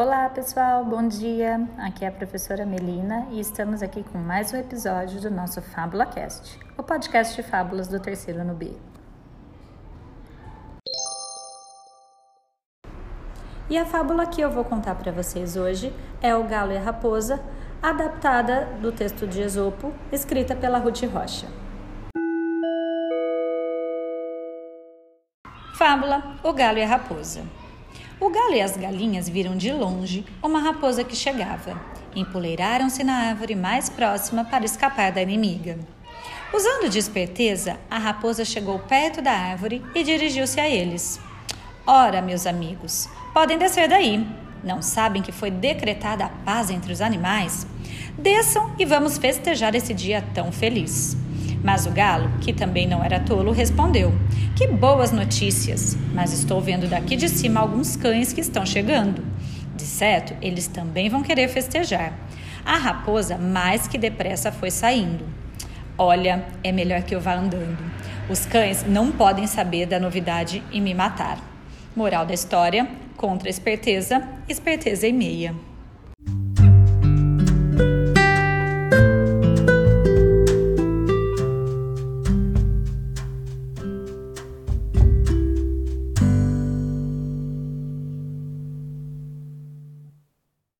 Olá pessoal, bom dia. Aqui é a professora Melina e estamos aqui com mais um episódio do nosso Fábula Cast, o podcast de fábulas do terceiro no B. E a fábula que eu vou contar para vocês hoje é O Galo e a Raposa, adaptada do texto de Esopo, escrita pela Ruth Rocha. Fábula: O Galo e a Raposa. O galo e as galinhas viram de longe uma raposa que chegava. Empoleiraram-se na árvore mais próxima para escapar da inimiga. Usando de esperteza, a raposa chegou perto da árvore e dirigiu-se a eles. Ora, meus amigos, podem descer daí. Não sabem que foi decretada a paz entre os animais? Desçam e vamos festejar esse dia tão feliz. Mas o galo, que também não era tolo, respondeu: Que boas notícias! Mas estou vendo daqui de cima alguns cães que estão chegando. De certo, eles também vão querer festejar. A raposa, mais que depressa, foi saindo. Olha, é melhor que eu vá andando. Os cães não podem saber da novidade e me matar. Moral da história: contra a esperteza, esperteza e meia.